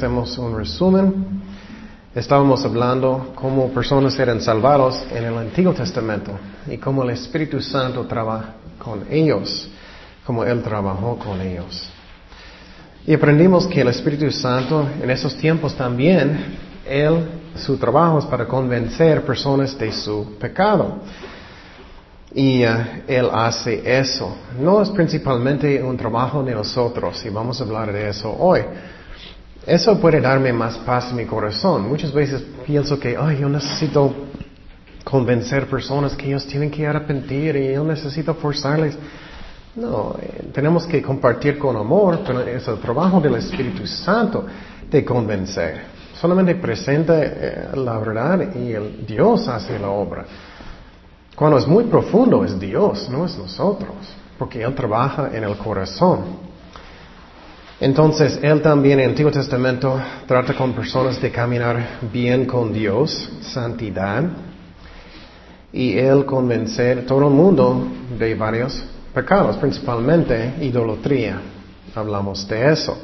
4 y hacemos un resumen. Estábamos hablando cómo personas eran salvados en el Antiguo Testamento y cómo el Espíritu Santo trabaja con ellos, como Él trabajó con ellos. Y aprendimos que el Espíritu Santo en esos tiempos también, Él, su trabajo es para convencer personas de su pecado. Y uh, Él hace eso. No es principalmente un trabajo de nosotros, y vamos a hablar de eso hoy. Eso puede darme más paz en mi corazón. Muchas veces pienso que, ay, yo necesito convencer personas que ellos tienen que arrepentir y yo necesito forzarles. No, eh, tenemos que compartir con amor, pero es el trabajo del Espíritu Santo de convencer. Solamente presenta eh, la verdad y el Dios hace la obra. Cuando es muy profundo es Dios, no es nosotros, porque Él trabaja en el corazón. Entonces, Él también en el Antiguo Testamento trata con personas de caminar bien con Dios, santidad, y Él convencer todo el mundo de varios pecados, principalmente idolatría. Hablamos de eso.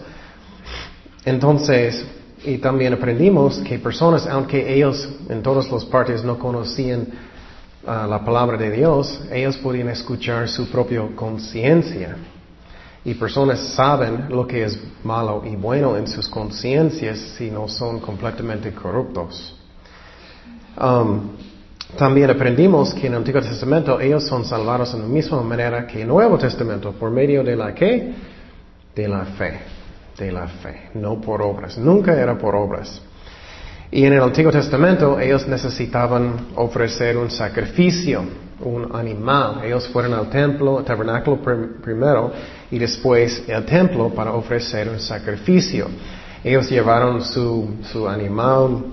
Entonces, y también aprendimos que personas, aunque ellos en todas las partes no conocían uh, la palabra de Dios, ellos podían escuchar su propia conciencia. Y personas saben lo que es malo y bueno en sus conciencias si no son completamente corruptos. Um, también aprendimos que en el Antiguo Testamento ellos son salvados en la misma manera que en el Nuevo Testamento, por medio de la qué? De la fe, de la fe, no por obras. Nunca era por obras. Y en el Antiguo Testamento ellos necesitaban ofrecer un sacrificio, un animal. Ellos fueron al templo, al tabernáculo primero y después al templo para ofrecer un sacrificio. Ellos llevaron su, su animal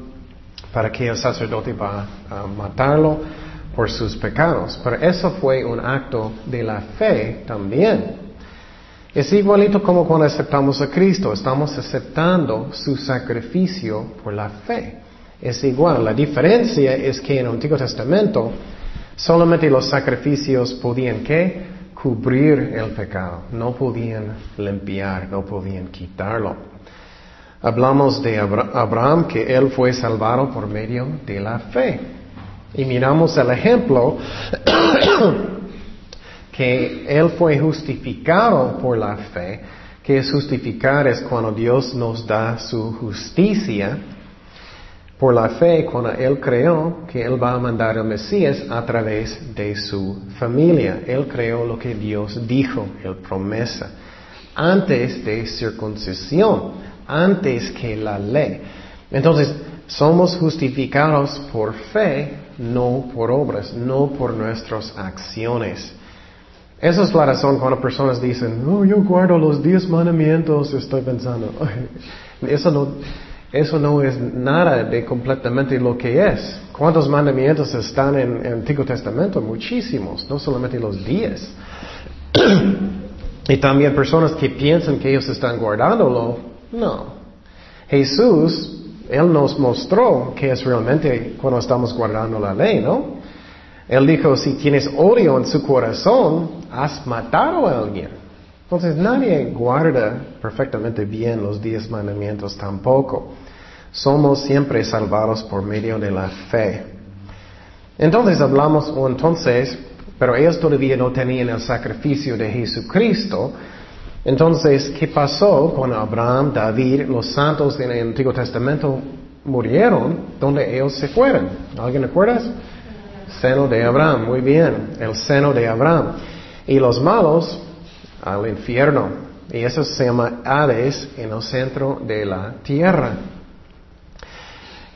para que el sacerdote va a matarlo por sus pecados. Pero eso fue un acto de la fe también. Es igualito como cuando aceptamos a Cristo, estamos aceptando su sacrificio por la fe. Es igual, la diferencia es que en el Antiguo Testamento solamente los sacrificios podían ¿qué? cubrir el pecado, no podían limpiar, no podían quitarlo. Hablamos de Abraham, que él fue salvado por medio de la fe. Y miramos el ejemplo que él fue justificado por la fe, que es justificar es cuando Dios nos da su justicia por la fe, cuando él creó que él va a mandar al Mesías a través de su familia. Él creó lo que Dios dijo, el promesa, antes de circuncisión antes que la ley. Entonces, somos justificados por fe, no por obras, no por nuestras acciones. Esa es la razón cuando personas dicen, no, yo guardo los diez mandamientos, estoy pensando, eso no, eso no es nada de completamente lo que es. ¿Cuántos mandamientos están en el Antiguo Testamento? Muchísimos, no solamente los diez. y también personas que piensan que ellos están guardándolo, no. Jesús, Él nos mostró que es realmente cuando estamos guardando la ley, ¿no? Él dijo, si tienes odio en su corazón, has matado a alguien. Entonces nadie guarda perfectamente bien los diez mandamientos tampoco. Somos siempre salvados por medio de la fe. Entonces hablamos, o entonces, pero ellos todavía no tenían el sacrificio de Jesucristo, entonces, ¿qué pasó con Abraham, David, los santos en el Antiguo Testamento murieron? ¿Dónde ellos se fueron? ¿Alguien recuerda? Seno de Abraham, muy bien, el seno de Abraham. Y los malos al infierno. Y eso se llama Hades en el centro de la tierra.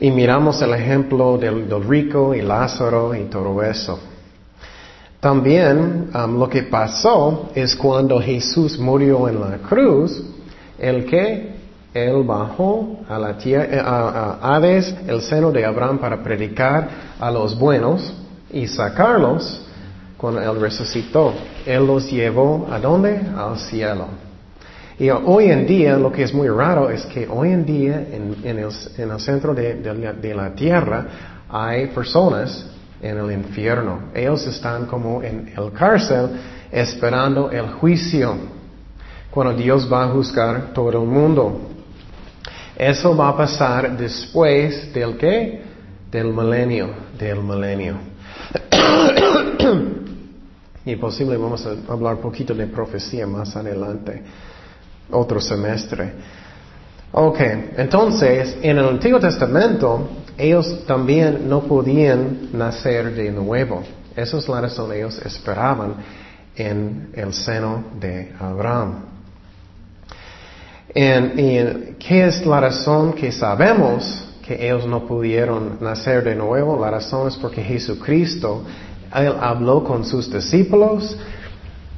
Y miramos el ejemplo del, del rico y Lázaro y todo eso. También um, lo que pasó es cuando Jesús murió en la cruz, el que él bajó a la tierra, eh, a, Hades, el seno de Abraham, para predicar a los buenos y sacarlos cuando él resucitó. Él los llevó a dónde? Al cielo. Y hoy en día, lo que es muy raro es que hoy en día en, el, centro de la tierra hay personas en el infierno. Ellos están como en el cárcel esperando el juicio, cuando Dios va a juzgar todo el mundo. Eso va a pasar después del qué? Del milenio, del milenio. y posible vamos a hablar un poquito de profecía más adelante, otro semestre. Ok, entonces en el Antiguo Testamento ellos también no podían nacer de nuevo. Esa es la razón ellos esperaban en el seno de Abraham. ¿Y qué es la razón que sabemos que ellos no pudieron nacer de nuevo? La razón es porque Jesucristo, Él habló con sus discípulos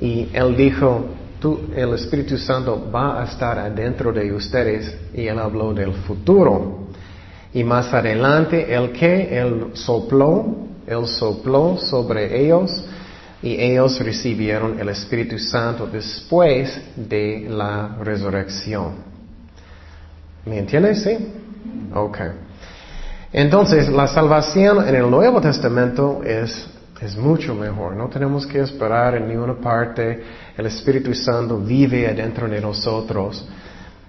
y Él dijo, Tú, el Espíritu Santo va a estar adentro de ustedes y Él habló del futuro. Y más adelante, ¿el que Él sopló, Él sopló sobre ellos y ellos recibieron el Espíritu Santo después de la resurrección. ¿Me entiendes? Sí. Ok. Entonces, la salvación en el Nuevo Testamento es, es mucho mejor. No tenemos que esperar en ninguna parte. El Espíritu Santo vive adentro de nosotros.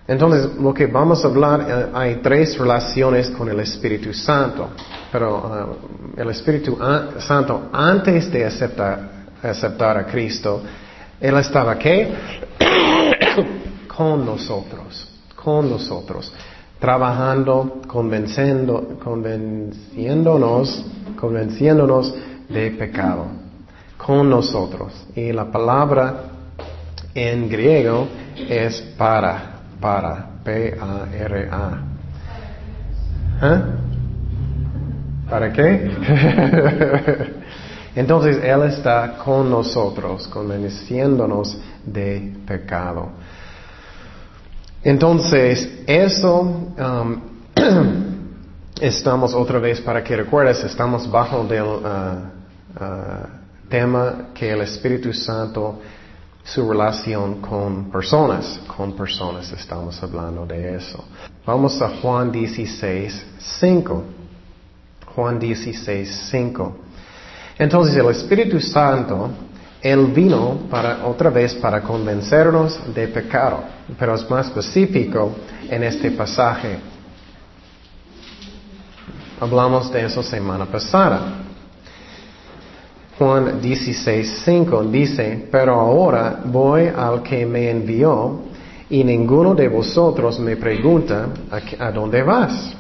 Entonces, lo que vamos a hablar, eh, hay tres relaciones con el Espíritu Santo. Pero eh, el Espíritu Santo, antes de aceptar, aceptar a Cristo, Él estaba qué? con nosotros, con nosotros, trabajando, convenciendo, convenciéndonos, convenciéndonos de pecado, con nosotros. Y la palabra en griego es para, para, P-A-R-A. ¿Eh? ¿Para qué? Entonces Él está con nosotros, convenciéndonos de pecado. Entonces, eso um, estamos otra vez, para que recuerdes, estamos bajo del uh, uh, tema que el Espíritu Santo, su relación con personas, con personas, estamos hablando de eso. Vamos a Juan 16, 5. Juan 16, 5. Entonces el Espíritu Santo, Él vino para, otra vez para convencernos de pecado, pero es más específico en este pasaje. Hablamos de eso semana pasada. Juan 16:5 dice, pero ahora voy al que me envió y ninguno de vosotros me pregunta, ¿a, dónde vas?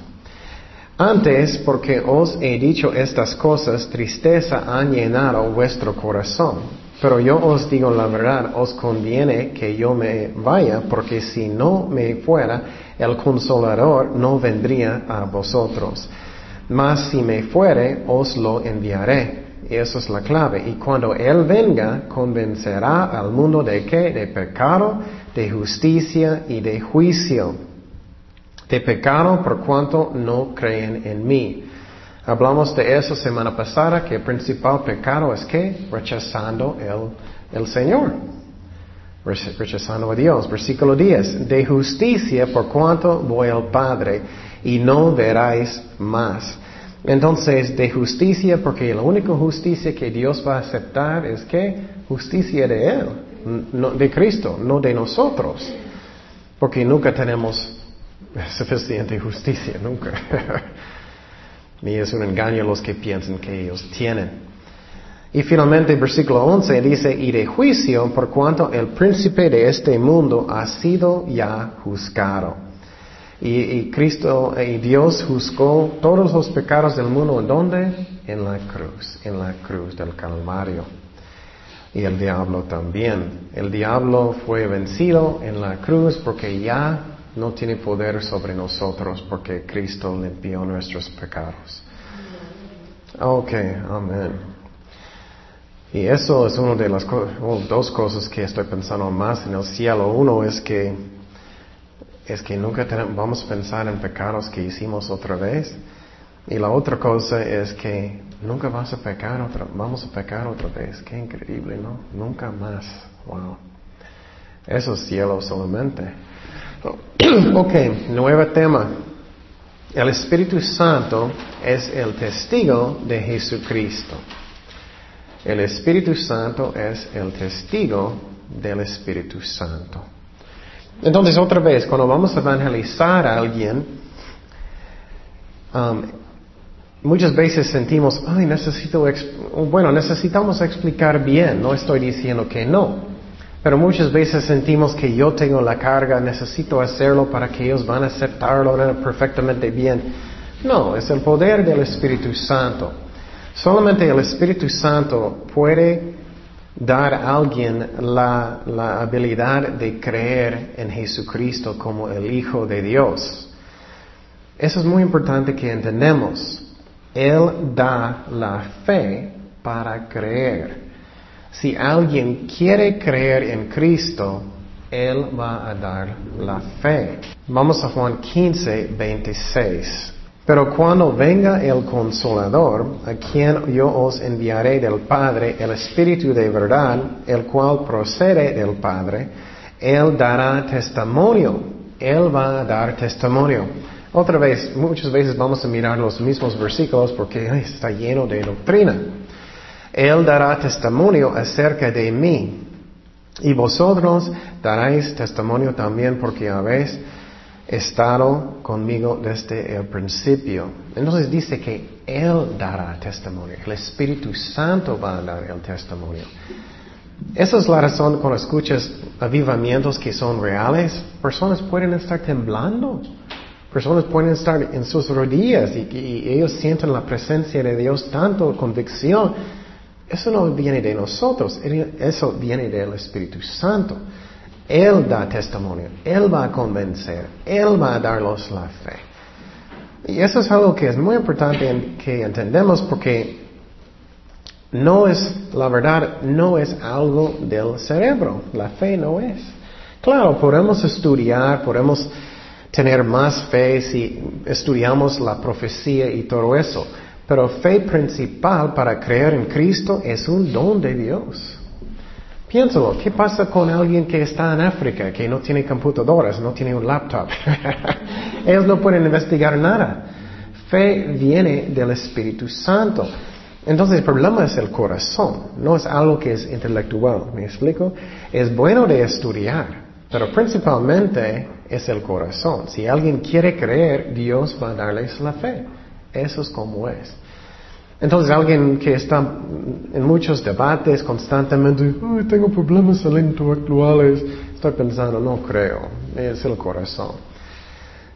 Antes, porque os he dicho estas cosas, tristeza ha llenado vuestro corazón. Pero yo os digo la verdad, os conviene que yo me vaya, porque si no me fuera, el consolador no vendría a vosotros. Mas si me fuere, os lo enviaré. Y eso es la clave. Y cuando Él venga, convencerá al mundo de qué? De pecado, de justicia y de juicio de pecado por cuanto no creen en mí. Hablamos de eso semana pasada, que el principal pecado es que rechazando el, el Señor, rechazando a Dios. Versículo 10, de justicia por cuanto voy al Padre y no veráis más. Entonces, de justicia, porque la única justicia que Dios va a aceptar es que justicia de Él, no, de Cristo, no de nosotros, porque nunca tenemos suficiente justicia, nunca. y es un engaño los que piensan que ellos tienen. Y finalmente, versículo 11 dice, y de juicio por cuanto el príncipe de este mundo ha sido ya juzgado. Y, Cristo y Dios juzgó todos los pecados del mundo, ¿en dónde? En la cruz, en la cruz del Calvario. Y el diablo también. El diablo fue vencido en la cruz porque ya no tiene poder sobre nosotros porque Cristo limpió nuestros pecados. Ok, amén. Y eso es una de las dos cosas que estoy pensando más en el cielo. Uno es que es que nunca vamos a pensar en pecados que hicimos otra vez. Y la otra cosa es que nunca vas a pecar otra, vamos a pecar otra vez. Qué increíble, ¿no? Nunca más. Wow. Eso es cielo solamente. Ok, nuevo tema. El Espíritu Santo es el testigo de Jesucristo. El Espíritu Santo es el testigo del Espíritu Santo. Entonces, otra vez, cuando vamos a evangelizar a alguien, um, muchas veces sentimos, ay, necesito, bueno, necesitamos explicar bien, no estoy diciendo que no. Pero muchas veces sentimos que yo tengo la carga, necesito hacerlo para que ellos van a aceptarlo perfectamente bien. No, es el poder del Espíritu Santo. Solamente el Espíritu Santo puede dar a alguien la, la habilidad de creer en Jesucristo como el Hijo de Dios. Eso es muy importante que entendamos. Él da la fe para creer. Si alguien quiere creer en Cristo, Él va a dar la fe. Vamos a Juan 15, 26. Pero cuando venga el consolador, a quien yo os enviaré del Padre, el Espíritu de verdad, el cual procede del Padre, Él dará testimonio. Él va a dar testimonio. Otra vez, muchas veces vamos a mirar los mismos versículos porque está lleno de doctrina. Él dará testimonio acerca de mí. Y vosotros daréis testimonio también porque habéis estado conmigo desde el principio. Entonces dice que Él dará testimonio. El Espíritu Santo va a dar el testimonio. Esa es la razón cuando escuchas avivamientos que son reales, personas pueden estar temblando. Personas pueden estar en sus rodillas y, y ellos sienten la presencia de Dios tanto convicción eso no viene de nosotros, eso viene del Espíritu Santo. Él da testimonio, Él va a convencer, Él va a darlos la fe. Y eso es algo que es muy importante que entendemos porque no es, la verdad, no es algo del cerebro, la fe no es. Claro, podemos estudiar, podemos tener más fe si estudiamos la profecía y todo eso, pero fe principal para creer en Cristo es un don de Dios. Piénsalo, ¿qué pasa con alguien que está en África, que no tiene computadoras, no tiene un laptop? Ellos no pueden investigar nada. Fe viene del Espíritu Santo. Entonces el problema es el corazón, no es algo que es intelectual, ¿me explico? Es bueno de estudiar, pero principalmente es el corazón. Si alguien quiere creer, Dios va a darles la fe. Eso es como es. Entonces alguien que está en muchos debates constantemente, tengo problemas intelectuales, estoy pensando, no creo, es el corazón.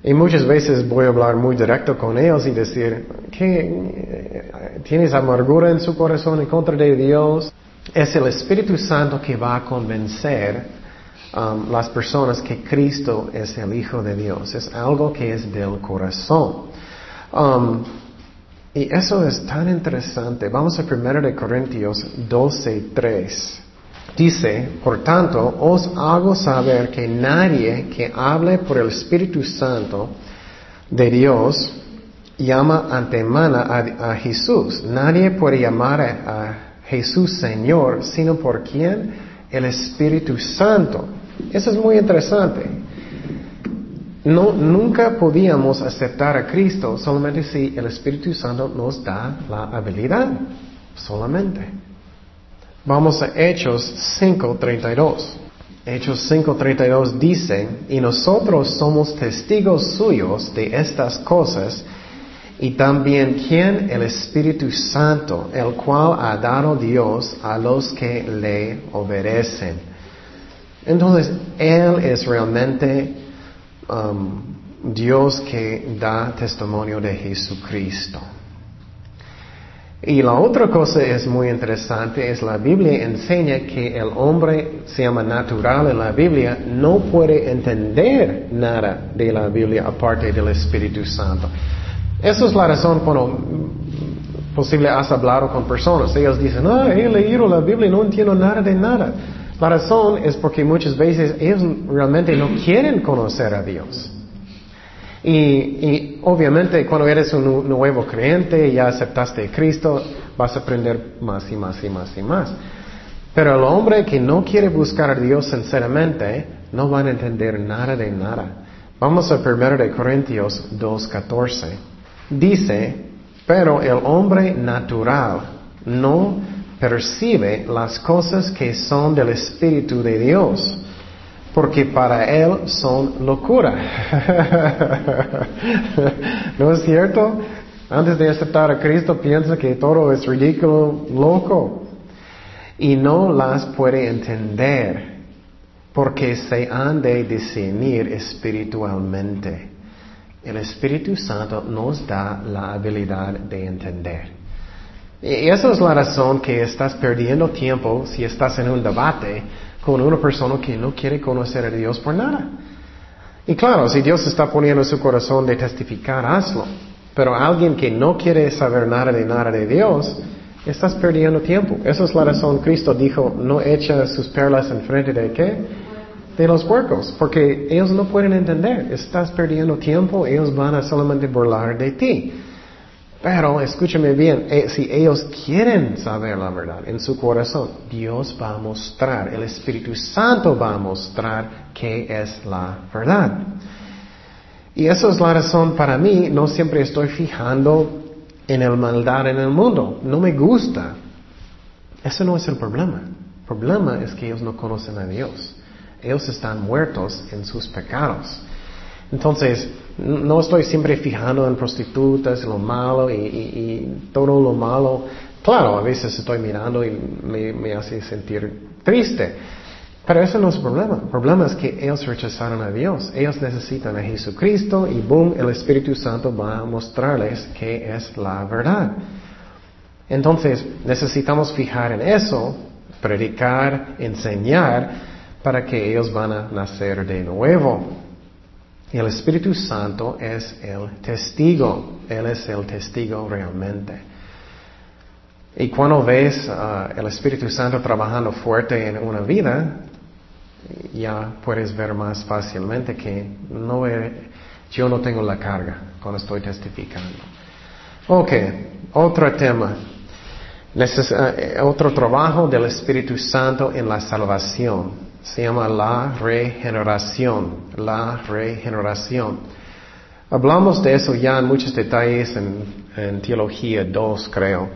Y muchas veces voy a hablar muy directo con ellos y decir, ¿qué, ¿tienes amargura en su corazón en contra de Dios? Es el Espíritu Santo que va a convencer um, las personas que Cristo es el Hijo de Dios. Es algo que es del corazón. Um, y eso es tan interesante. Vamos a 1 de Corintios 12, 3. Dice, por tanto, os hago saber que nadie que hable por el Espíritu Santo de Dios llama antemana a, Jesús. Nadie puede llamar a, Jesús Señor, sino por quién? El Espíritu Santo. Eso es muy interesante. No, nunca podíamos aceptar a Cristo solamente si el Espíritu Santo nos da la habilidad. Solamente. Vamos a Hechos 5.32. Hechos 5.32 dice, y nosotros somos testigos suyos de estas cosas, y también quien el Espíritu Santo, el cual ha dado Dios a los que le obedecen. Entonces, Él es realmente Um, Dios que da testimonio de Jesucristo. Y la otra cosa es muy interesante, es la Biblia enseña que el hombre se llama natural en la Biblia, no puede entender nada de la Biblia aparte del Espíritu Santo. Esa es la razón cuando posible has hablado con personas, ellos dicen, ah, he leído la Biblia, no entiendo nada de nada. La razón es porque muchas veces ellos realmente no quieren conocer a Dios. Y, obviamente cuando eres un nuevo creyente y ya aceptaste a Cristo, vas a aprender más y más y más y más. Pero el hombre que no quiere buscar a Dios sinceramente, no van a entender nada de nada. Vamos a 1 de Corintios 2.14. Dice, pero el hombre natural no percibe las cosas que son del Espíritu de Dios, porque para él son locura. ¿No es cierto? Antes de aceptar a Cristo piensa que todo es ridículo, loco. Y no las puede entender porque se han de discernir espiritualmente. El Espíritu Santo nos da la habilidad de entender. Y esa es la razón que estás perdiendo tiempo si estás en un debate con una persona que no quiere conocer a Dios por nada. Y claro, si Dios está poniendo en su corazón de testificar, hazlo. Pero alguien que no quiere saber nada de nada de Dios, estás perdiendo tiempo. Esa es la razón. Cristo dijo, no echa sus perlas en frente de qué? De los puercos. Porque ellos no pueden entender. Estás perdiendo tiempo, ellos van a solamente burlar de ti. Pero escúchame bien, eh, si ellos quieren saber la verdad en su corazón, Dios va a mostrar, el Espíritu Santo va a mostrar qué es la verdad. Y eso es la razón para mí, no siempre estoy fijando en el maldad en el mundo, no me gusta. Ese no es el problema. El problema es que ellos no conocen a Dios. Ellos están muertos en sus pecados. Entonces, no estoy siempre fijando en prostitutas, lo malo y, todo lo malo. Claro, a veces estoy mirando y me, hace sentir triste. Pero eso no es el problema. El problema es que ellos rechazaron a Dios. Ellos necesitan a Jesucristo y boom, el Espíritu Santo va a mostrarles qué es la verdad. Entonces, necesitamos fijar en eso, predicar, enseñar, para que ellos van a nacer de nuevo. Y el Espíritu Santo es el testigo. Él es el testigo realmente. Y cuando ves uh, el Espíritu Santo trabajando fuerte en una vida, ya puedes ver más fácilmente que no yo no tengo la carga cuando estoy testificando. Ok, otro tema. Uh, otro trabajo del Espíritu Santo en la salvación se llama la regeneración, la regeneración. Hablamos de eso ya en muchos detalles en, Teología 2, creo,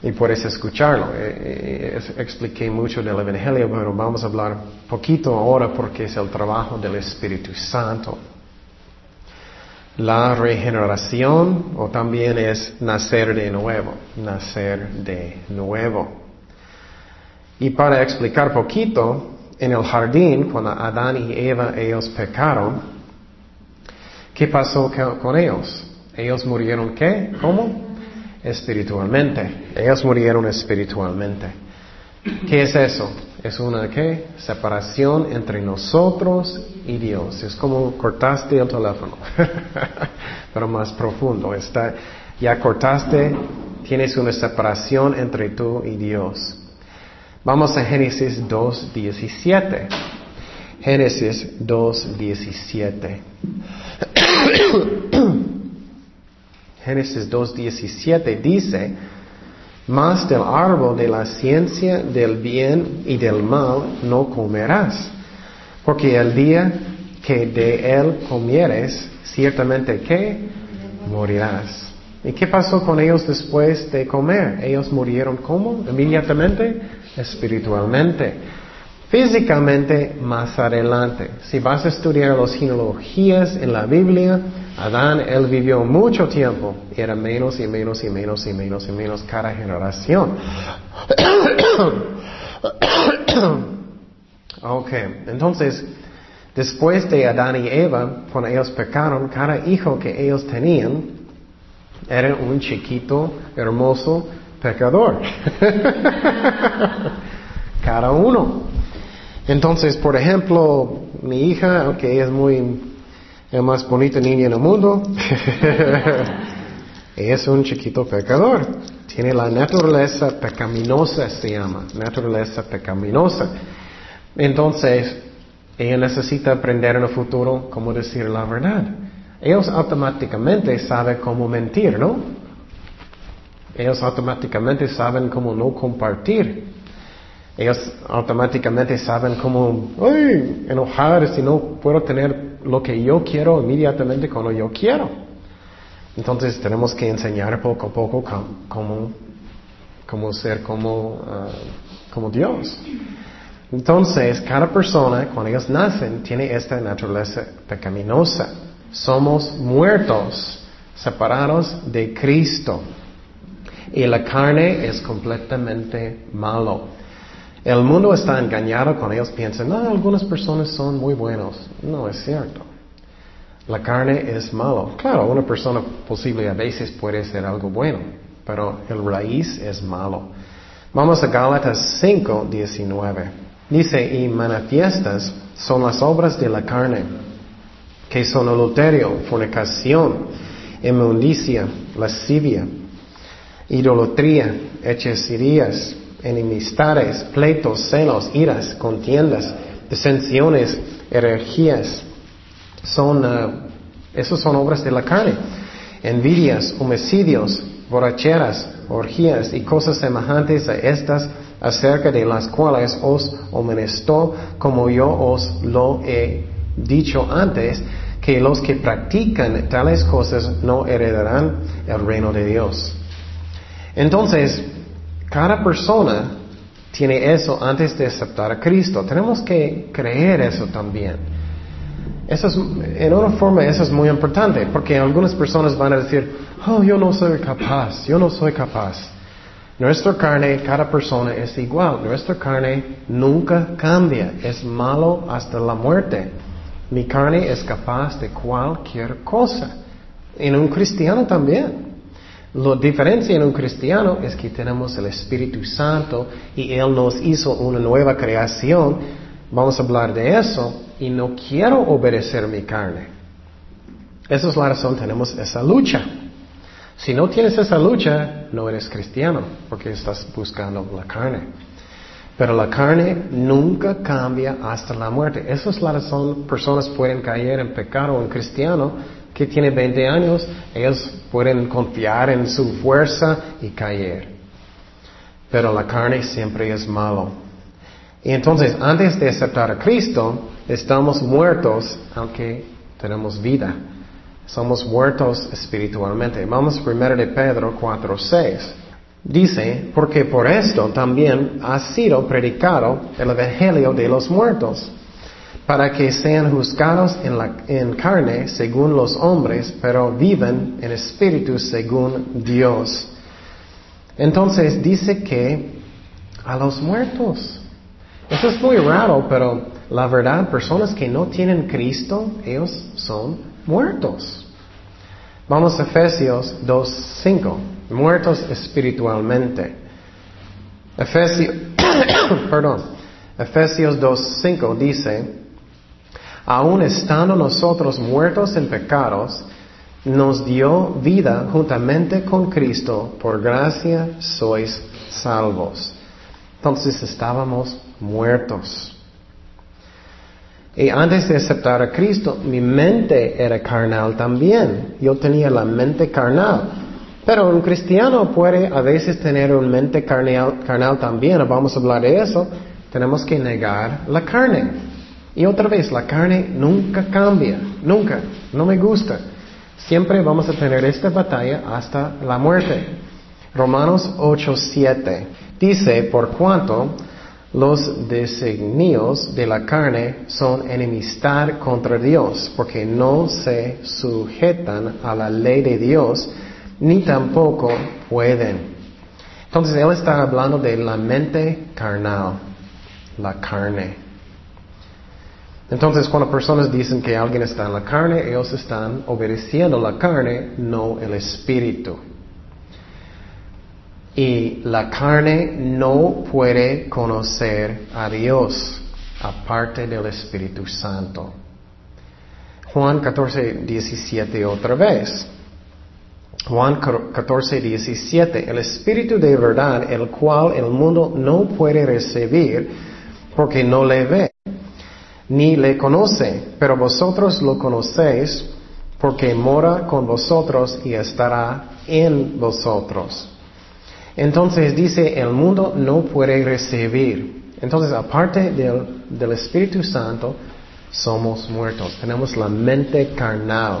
y puedes escucharlo. Eh, eh, expliqué mucho del Evangelio, pero vamos a hablar poquito ahora porque es el trabajo del Espíritu Santo. La regeneración o también es nacer de nuevo, nacer de nuevo. Y para explicar poquito, en el jardín, cuando Adán y Eva ellos pecaron, ¿qué pasó con ellos? Ellos murieron qué? ¿Cómo? Espiritualmente. Ellos murieron espiritualmente. ¿Qué es eso? Es una qué? Separación entre nosotros y Dios. Es como cortaste el teléfono, pero más profundo. Está, ya cortaste, tienes una separación entre tú y Dios. Vamos a Génesis 2.17. Génesis 2.17. Génesis 2.17 dice, mas del árbol de la ciencia del bien y del mal no comerás, porque el día que de él comieres, ciertamente que morirás. ¿Y qué pasó con ellos después de comer? Ellos murieron ¿cómo? Inmediatamente espiritualmente. Físicamente, más adelante. Si vas a estudiar las genealogías en la Biblia, Adán, él vivió mucho tiempo. Era menos y menos y menos y menos y menos cada generación. ok, entonces, después de Adán y Eva, cuando ellos pecaron, cada hijo que ellos tenían era un chiquito, hermoso, pecador. Cada uno. Entonces, por ejemplo, mi hija, que es muy la más bonita niña en el mundo, es un chiquito pecador. Tiene la naturaleza pecaminosa, se llama, naturaleza pecaminosa. Entonces, ella necesita aprender en el futuro cómo decir la verdad. Ellos automáticamente saben cómo mentir, ¿no? Ellos automáticamente saben cómo no compartir. Ellos automáticamente saben cómo ay, enojar si no puedo tener lo que yo quiero inmediatamente cuando yo quiero. Entonces tenemos que enseñar poco a poco cómo, cómo ser como, ah, como Dios. Entonces, cada persona, cuando ellos nacen, tiene esta naturaleza pecaminosa. Somos muertos, separados de Cristo. Y la carne es completamente malo. El mundo está engañado cuando ellos piensan, no, algunas personas son muy buenos. No es cierto. La carne es malo. Claro, una persona posible a veces puede ser algo bueno, pero el raíz es malo. Vamos a Gálatas 5, 19. Dice, y manifiestas son las obras de la carne, que son adulterio, fornicación, inmundicia, lascivia, idolatría, hechicerías, enemistades, pleitos, celos, iras, contiendas, disensiones, herejías. Son, uh, son obras de la carne. Envidias, homicidios, borracheras, orgías y cosas semejantes a estas, acerca de las cuales os amonestó, como yo os lo he dicho antes, que los que practican tales cosas no heredarán el reino de Dios. Entonces, cada persona tiene eso antes de aceptar a Cristo. Tenemos que creer eso también. Eso es, en una forma eso es muy importante, porque algunas personas van a decir, oh, yo no soy capaz, yo no soy capaz. Nuestra carne, cada persona es igual. Nuestra carne nunca cambia. Es malo hasta la muerte. Mi carne es capaz de cualquier cosa. En un cristiano también. La diferencia en un cristiano es que tenemos el Espíritu Santo y Él nos hizo una nueva creación. Vamos a hablar de eso y no quiero obedecer mi carne. Esa es la razón, tenemos esa lucha. Si no tienes esa lucha, no eres cristiano, porque estás buscando la carne. Pero la carne nunca cambia hasta la muerte. Esa es la razón, personas pueden caer en pecado en cristiano que tiene 20 años, ellos pueden confiar en su fuerza y caer. Pero la carne siempre es malo. Y entonces, antes de aceptar a Cristo, estamos muertos, aunque tenemos vida. Somos muertos espiritualmente. Vamos primero de Pedro 4.6. Dice, porque por esto también ha sido predicado el Evangelio de los muertos para que sean juzgados en, la, en carne según los hombres, pero viven en espíritu según Dios. Entonces dice que a los muertos. Eso es muy raro, pero la verdad, personas que no tienen Cristo, ellos son muertos. Vamos a Efesios 2.5, muertos espiritualmente. Efesios, perdón, Efesios 2.5 dice, aun estando nosotros muertos en pecados, nos dio vida juntamente con Cristo, por gracia sois salvos. Entonces estábamos muertos. Y antes de aceptar a Cristo, mi mente era carnal también. Yo tenía la mente carnal. Pero un cristiano puede a veces tener una mente carnal, carnal también. Vamos a hablar de eso. Tenemos que negar la carne. Y otra vez, la carne nunca cambia, nunca, no me gusta. Siempre vamos a tener esta batalla hasta la muerte. Romanos 8:7 dice, por cuanto los designios de la carne son enemistad contra Dios, porque no se sujetan a la ley de Dios, ni tampoco pueden. Entonces él está hablando de la mente carnal, la carne. Entonces, cuando personas dicen que alguien está en la carne, ellos están obedeciendo la carne, no el espíritu. Y la carne no puede conocer a Dios aparte del Espíritu Santo. Juan 14, 17 otra vez. Juan 14, 17. El Espíritu de verdad, el cual el mundo no puede recibir porque no le ve ni le conoce, pero vosotros lo conocéis porque mora con vosotros y estará en vosotros. Entonces dice, el mundo no puede recibir. Entonces, aparte del, Espíritu Santo, somos muertos. Tenemos la mente carnal.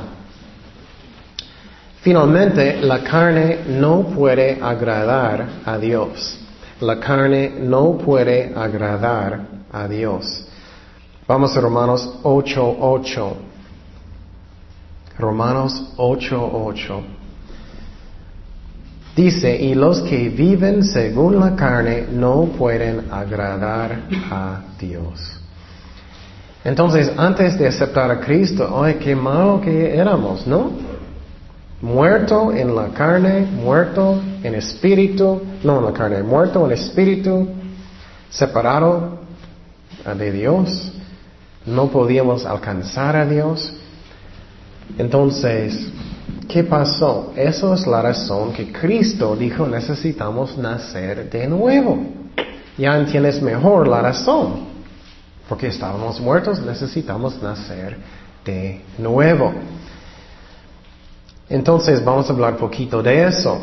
Finalmente, la carne no puede agradar a Dios. La carne no puede agradar a Dios. Vamos a Romanos 8.8. Romanos 8.8. Dice, y los que viven según la carne no pueden agradar a Dios. Entonces, antes de aceptar a Cristo, ay, qué malo que éramos, ¿no? Muerto en la carne, muerto en espíritu, no en la carne, muerto en espíritu, separado de Dios, no podíamos alcanzar a Dios. Entonces, ¿qué pasó? Eso es la razón que Cristo dijo necesitamos nacer de nuevo. Ya entiendes mejor la razón. Porque estábamos muertos, necesitamos nacer de nuevo. Entonces vamos a hablar poquito de eso.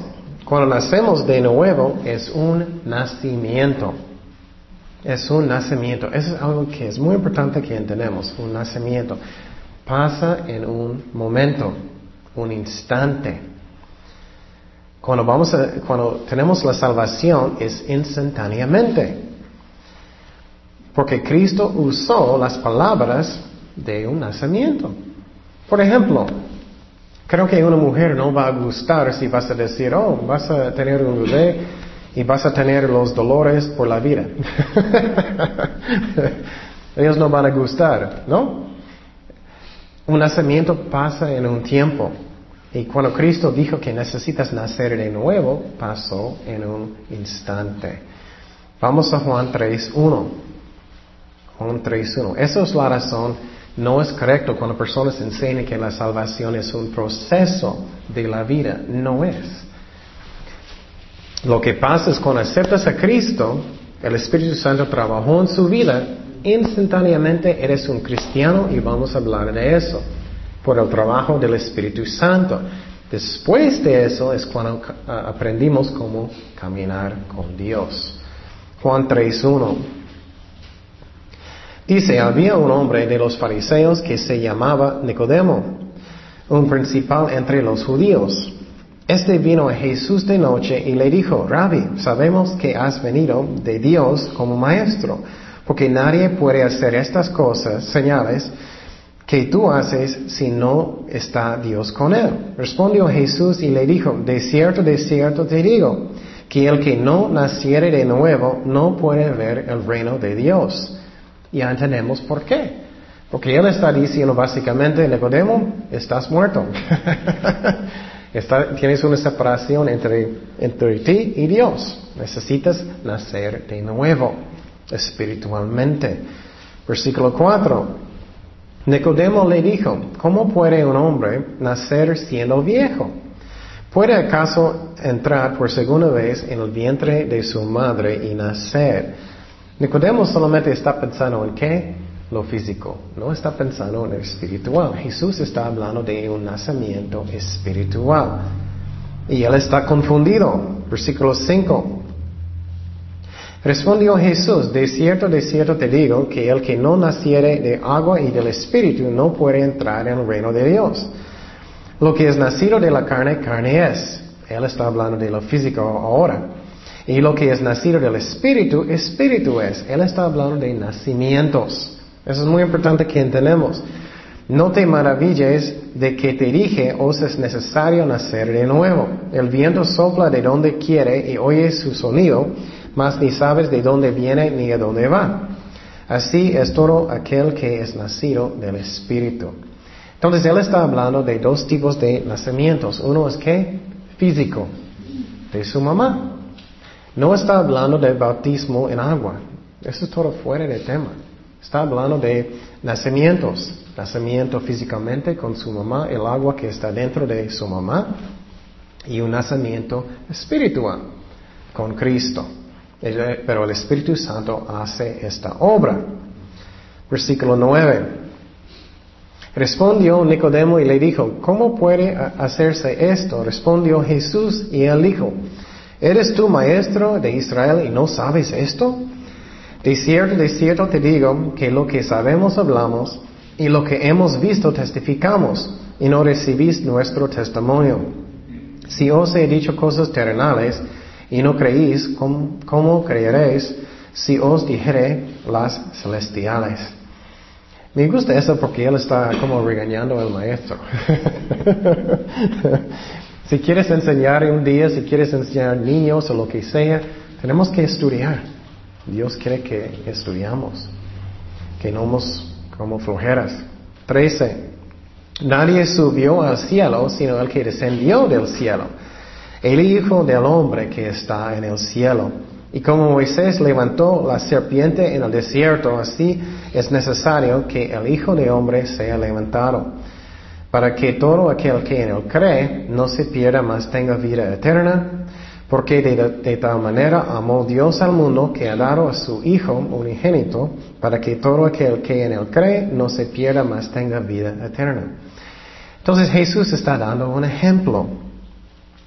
Cuando nacemos de nuevo es un nacimiento. Es un nacimiento. Eso es algo que es muy importante que entendamos. Un nacimiento. Pasa en un momento, un instante. Cuando, vamos cuando tenemos la salvación es instantáneamente. Porque Cristo usó las palabras de un nacimiento. Por ejemplo, creo que una mujer no va a gustar si vas a decir, oh, vas a tener un bebé y vas a tener los dolores por la vida. Ellos no van a gustar, ¿no? Un nacimiento pasa en un tiempo. Y cuando Cristo dijo que necesitas nacer de nuevo, pasó en un instante. Vamos a Juan 3.1. Juan 3.1. Esa es la razón. No es correcto cuando personas enseñan que la salvación es un proceso de la vida. No es. Lo que pasa es cuando aceptas a Cristo, el Espíritu Santo trabajó en su vida, instantáneamente eres un cristiano y vamos a hablar de eso, por el trabajo del Espíritu Santo. Después de eso es cuando aprendimos cómo caminar con Dios. Juan 3.1. Dice, había un hombre de los fariseos que se llamaba Nicodemo, un principal entre los judíos. Este vino Jesús de noche y le dijo, Rabbi, sabemos que has venido de Dios como maestro, porque nadie puede hacer estas cosas, señales, que tú haces si no está Dios con él. Respondió Jesús y le dijo, de cierto, de cierto te digo, que el que no naciere de nuevo no puede ver el reino de Dios. Ya entendemos por qué. Porque él está diciendo básicamente, Nicodemo, estás muerto. tienes una separación entre, entre ti y Dios. Necesitas nacer de nuevo, espiritualmente. Versículo 4. Nicodemo le dijo, ¿cómo puede un hombre nacer siendo viejo? ¿Puede acaso entrar por segunda vez en el vientre de su madre y nacer? Nicodemo solamente está pensando en qué? Lo físico, no está pensando en el espiritual. Jesús está hablando de un nacimiento espiritual. Y él está confundido. Versículo 5. Respondió Jesús, de cierto, de cierto te digo, que el que no naciere de agua y del Espíritu no puede entrar en el reino de Dios. Lo que es nacido de la carne, carne es. Él está hablando de lo físico ahora. Y lo que es nacido del Espíritu, Espíritu es. Él está hablando de nacimientos. Eso es muy importante que entendamos. No te maravilles de que te dije, os es necesario nacer de nuevo. El viento sopla de donde quiere y oye su sonido, mas ni sabes de dónde viene ni a dónde va. Así es todo aquel que es nacido del Espíritu. Entonces él está hablando de dos tipos de nacimientos. Uno es que físico, de su mamá. No está hablando del bautismo en agua. Eso es todo fuera de tema. Está hablando de nacimientos. Nacimiento físicamente con su mamá, el agua que está dentro de su mamá. Y un nacimiento espiritual con Cristo. Pero el Espíritu Santo hace esta obra. Versículo 9. Respondió Nicodemo y le dijo, ¿cómo puede hacerse esto? Respondió Jesús y él dijo, ¿eres tú maestro de Israel y no sabes esto? De cierto, de cierto te digo que lo que sabemos hablamos y lo que hemos visto testificamos y no recibís nuestro testimonio. Si os he dicho cosas terrenales y no creéis, ¿cómo, creeréis si os dijere las celestiales. Me gusta eso porque él está como regañando al maestro. si quieres enseñar un día, si quieres enseñar niños o lo que sea, tenemos que estudiar. Dios quiere que estudiamos, que no somos como flojeras. 13. Nadie subió al cielo sino el que descendió del cielo, el Hijo del Hombre que está en el cielo. Y como Moisés levantó la serpiente en el desierto, así es necesario que el Hijo del Hombre sea levantado, para que todo aquel que en él cree no se pierda, mas tenga vida eterna. Porque de, tal manera amó Dios al mundo que ha dado a su Hijo unigénito, para que todo aquel que en él cree no se pierda, mas tenga vida eterna. Entonces Jesús está dando un ejemplo.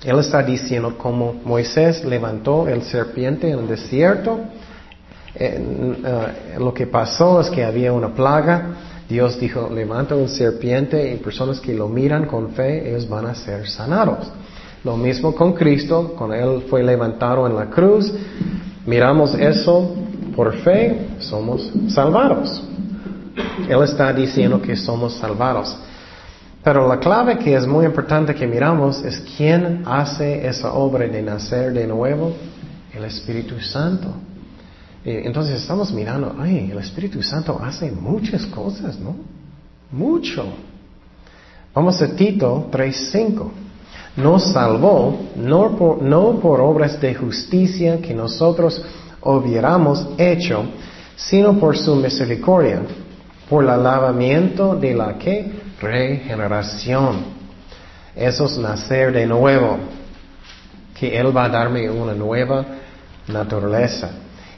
Él está diciendo cómo Moisés levantó el serpiente en el desierto. Eh, lo que pasó es que había una plaga. Dios dijo, levanta un serpiente y personas que lo miran con fe, ellos van a ser sanados. Lo mismo con Cristo, cuando Él fue levantado en la cruz. Miramos eso por fe, somos salvados. Él está diciendo que somos salvados. Pero la clave que es muy importante que miramos es quién hace esa obra de nacer de nuevo, el Espíritu Santo. entonces estamos mirando, ay, el Espíritu Santo hace muchas cosas, ¿no? Mucho. Vamos a Tito 3.5. Nos salvó no por, obras de justicia que nosotros hubiéramos hecho, sino por su misericordia, por el lavamiento de la que regeneración. Eso es nacer de nuevo. Que Él va a darme una nueva naturaleza.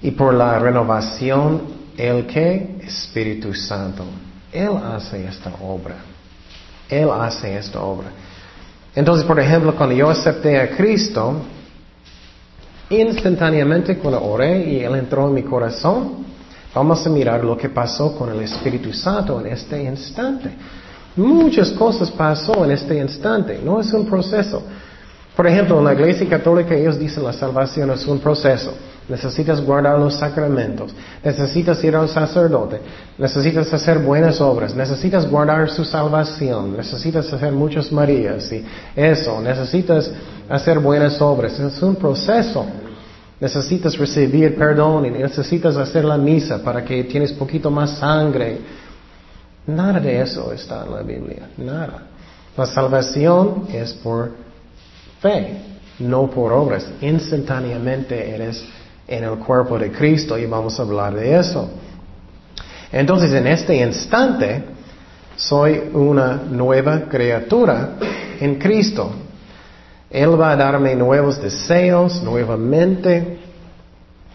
Y por la renovación, ¿el que Espíritu Santo. Él hace esta obra. Él hace esta obra. Entonces, por ejemplo, cuando yo acepté a Cristo, instantáneamente cuando oré y Él entró en mi corazón, vamos a mirar lo que pasó con el Espíritu Santo en este instante. Muchas cosas pasó en este instante, no es un proceso. Por ejemplo, en la Iglesia Católica ellos dicen la salvación es un proceso. Necesitas guardar los sacramentos, necesitas ir al sacerdote, necesitas hacer buenas obras, necesitas guardar su salvación, necesitas hacer muchas Marías y eso, necesitas hacer buenas obras. Es un proceso. Necesitas recibir perdón y necesitas hacer la misa para que tienes poquito más sangre Nada de eso está en la Biblia, nada. La salvación es por fe, no por obras. Instantáneamente eres en el cuerpo de Cristo y vamos a hablar de eso. Entonces, en este instante, soy una nueva criatura en Cristo. Él va a darme nuevos deseos, nuevamente,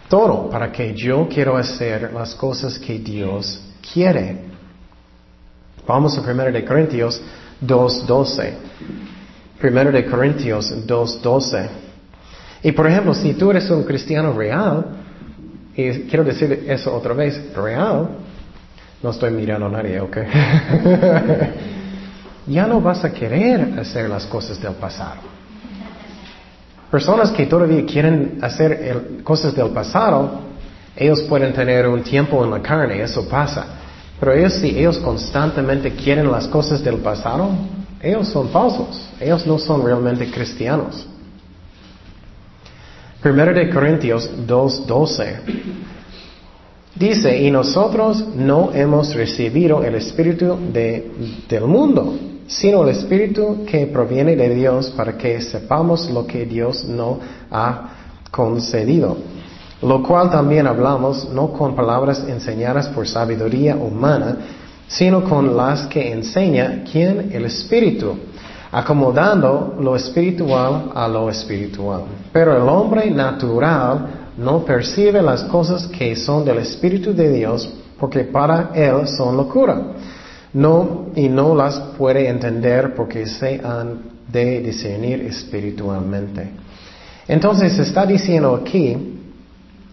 todo para que yo quiero hacer las cosas que Dios quiere. Vamos a 1 de Corintios 2.12. 1 de Corintios 2.12. Y por ejemplo, si tú eres un cristiano real, y quiero decir eso otra vez, real, no estoy mirando a nadie, ¿ok? ya no vas a querer hacer las cosas del pasado. Personas que todavía quieren hacer cosas del pasado, ellos pueden tener un tiempo en la carne, eso pasa. Pero ellos, si ellos constantemente quieren las cosas del pasado, ellos son falsos. Ellos no son realmente cristianos. Primero de Corintios 2.12 dice, y nosotros no hemos recibido el espíritu del mundo, sino el espíritu que proviene de Dios para que sepamos lo que Dios no ha concedido lo cual también hablamos no con palabras enseñadas por sabiduría humana, sino con las que enseña quien el Espíritu, acomodando lo espiritual a lo espiritual. Pero el hombre natural no percibe las cosas que son del Espíritu de Dios, porque para él son locura. No, y no las puede entender porque se han de discernir espiritualmente. Entonces está diciendo aquí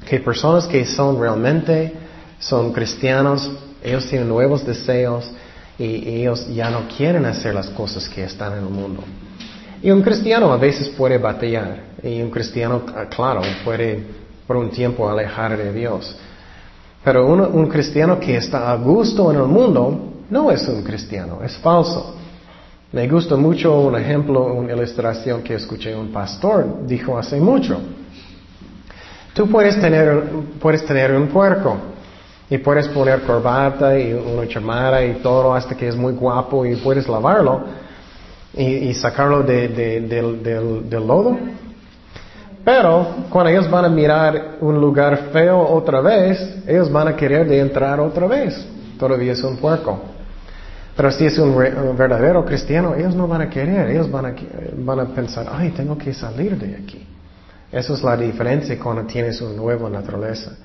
que personas que son realmente, son cristianos, ellos tienen nuevos deseos y ellos ya no quieren hacer las cosas que están en el mundo. Y un cristiano a veces puede batallar y un cristiano, ah, claro, puede por un tiempo alejar de Dios. Pero un cristiano que está a gusto en el mundo no es un cristiano, es falso. Me gusta mucho un ejemplo, una ilustración que escuché un pastor, dijo hace mucho. Tú puedes tener, puedes tener un puerco y puedes poner corbata y una chamara y todo hasta que es muy guapo y puedes lavarlo y, sacarlo del, lodo. Pero cuando ellos van a mirar un lugar feo otra vez, ellos van a querer de entrar otra vez. Todavía es un puerco. Pero si es un, verdadero cristiano, ellos no van a querer, ellos van a, van a pensar, ay, tengo que salir de aquí. Esa es la diferencia cuando tienes una nueva naturaleza.